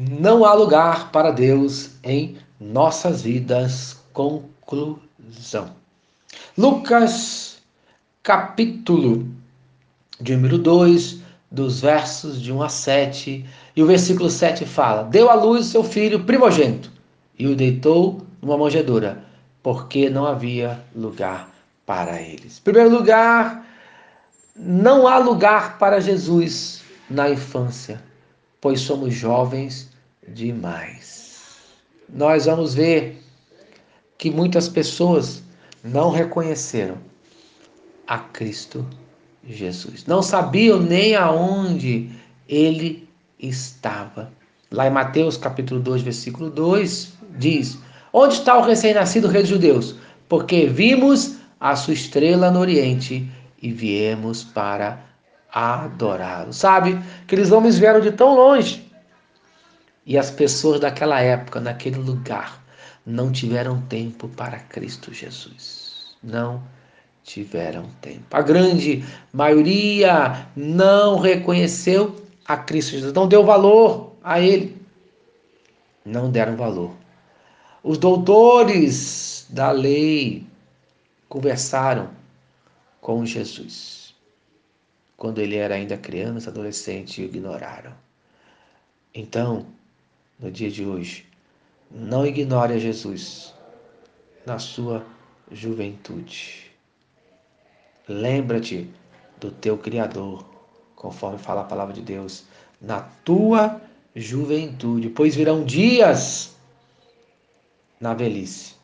Não há lugar para Deus em nossas vidas. Conclusão. Lucas, capítulo de número 2, dos versos de 1 a 7, e o versículo 7 fala: Deu à luz seu filho primogênito e o deitou numa manjedoura, porque não havia lugar para eles. Primeiro lugar, não há lugar para Jesus na infância, pois somos jovens demais. Nós vamos ver que muitas pessoas não reconheceram a Cristo Jesus. Não sabiam nem aonde ele estava. Lá em Mateus capítulo 2, versículo 2, diz: Onde está o recém-nascido rei dos judeus? Porque vimos a sua estrela no oriente e viemos para adorá-lo. Sabe? Aqueles homens vieram de tão longe. E as pessoas daquela época, naquele lugar, não tiveram tempo para Cristo Jesus. Não tiveram tempo. A grande maioria não reconheceu a Cristo Jesus, não deu valor a ele. Não deram valor. Os doutores da lei conversaram com Jesus. Quando ele era ainda criança, adolescente, ignoraram. Então, no dia de hoje, não ignore a Jesus na sua juventude. Lembra-te do teu Criador, conforme fala a palavra de Deus, na tua juventude, pois virão dias na velhice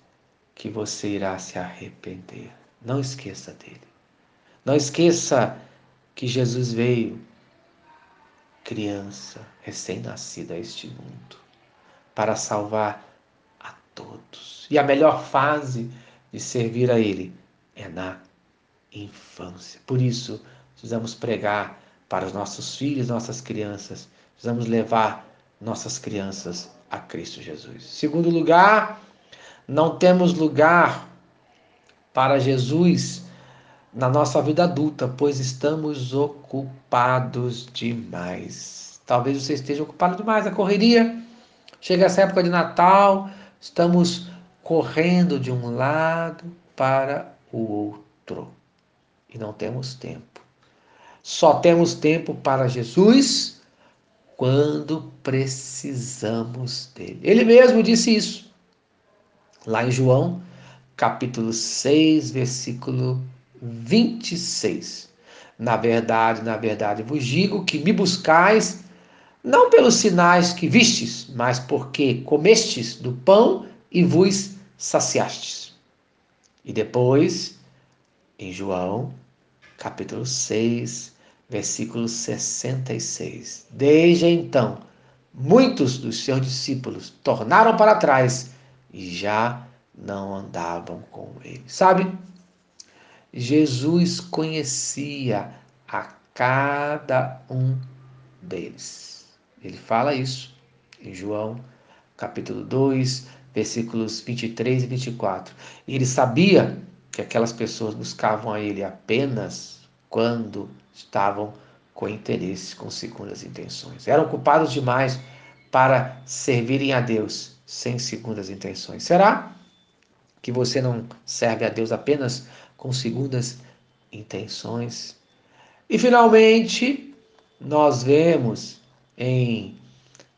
que você irá se arrepender. Não esqueça dele. Não esqueça que Jesus veio criança, recém-nascida a este mundo, para salvar a todos. E a melhor fase de servir a Ele é na infância. Por isso, precisamos pregar para os nossos filhos, nossas crianças, precisamos levar nossas crianças a Cristo Jesus. Segundo lugar, não temos lugar para Jesus na nossa vida adulta, pois estamos ocupados demais. Talvez você esteja ocupado demais, a correria. Chega essa época de Natal, estamos correndo de um lado para o outro e não temos tempo. Só temos tempo para Jesus quando precisamos dele. Ele mesmo disse isso. Lá em João, capítulo 6, versículo 26. Na verdade, na verdade vos digo que me buscais não pelos sinais que vistes, mas porque comestes do pão e vos saciastes. E depois, em João, capítulo 6, versículo 66. Desde então, muitos dos seus discípulos tornaram para trás e já não andavam com ele. Sabe? Jesus conhecia a cada um deles. Ele fala isso em João, capítulo 2, versículos 23 e 24. E ele sabia que aquelas pessoas buscavam a ele apenas quando estavam com interesse, com segundas intenções. Eram ocupados demais para servirem a Deus sem segundas intenções. Será que você não serve a Deus apenas com segundas intenções. E finalmente, nós vemos em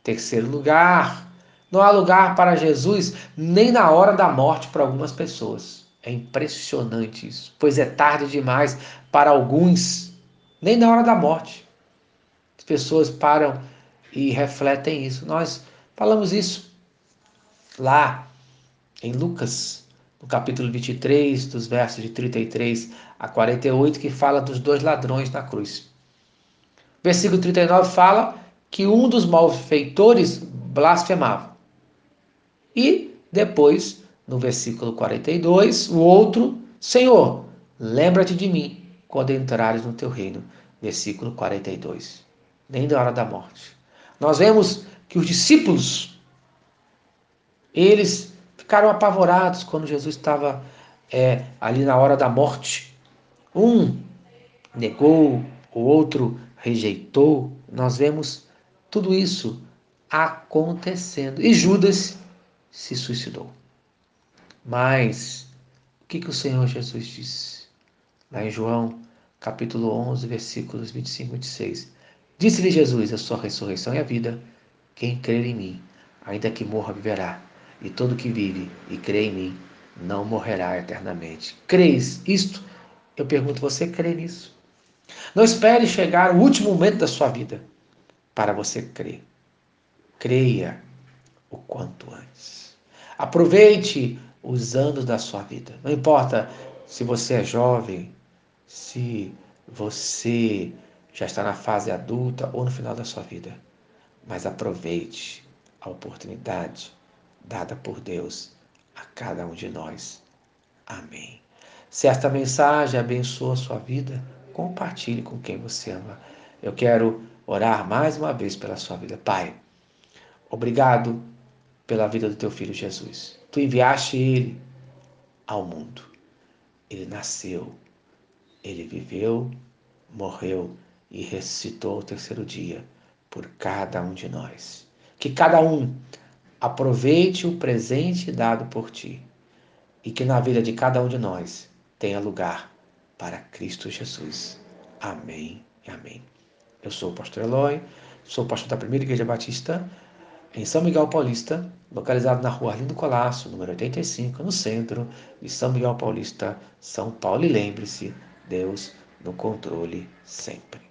terceiro lugar, não há lugar para Jesus nem na hora da morte para algumas pessoas. É impressionante isso, pois é tarde demais para alguns, nem na hora da morte. As pessoas param e refletem isso. Nós falamos isso lá em Lucas no capítulo 23, dos versos de 33 a 48, que fala dos dois ladrões na cruz. Versículo 39 fala que um dos malfeitores blasfemava. E depois, no versículo 42, o outro, Senhor, lembra-te de mim quando entrares no teu reino. Versículo 42. Nem da hora da morte. Nós vemos que os discípulos, eles ficaram apavorados quando Jesus estava é, ali na hora da morte. Um negou, o outro rejeitou. Nós vemos tudo isso acontecendo. E Judas se suicidou. Mas o que, que o Senhor Jesus disse? Lá em João, capítulo 11, versículos 25 e 26. Disse-lhe Jesus: a ressurreição e a vida. Quem crer em mim, ainda que morra, viverá. E todo que vive e crê em mim, não morrerá eternamente. Crês isto? Eu pergunto, você crê nisso? Não espere chegar o último momento da sua vida para você crer. Creia o quanto antes. Aproveite os anos da sua vida. Não importa se você é jovem, se você já está na fase adulta ou no final da sua vida. Mas aproveite a oportunidade dada por Deus a cada um de nós. Amém. Se esta mensagem abençoa a sua vida, compartilhe com quem você ama. Eu quero orar mais uma vez pela sua vida. Pai, obrigado pela vida do teu filho Jesus. Tu enviaste ele ao mundo. Ele nasceu, ele viveu, morreu e ressuscitou o terceiro dia por cada um de nós. Que cada um aproveite o presente dado por ti e que na vida de cada um de nós tenha lugar para Cristo Jesus. Amém e amém. Eu sou o pastor Eloy, sou pastor da Primeira Igreja Batista em São Miguel Paulista, localizado na rua Arlindo Colasso, número 85, no centro de São Miguel Paulista, São Paulo. E lembre-se, Deus no controle sempre.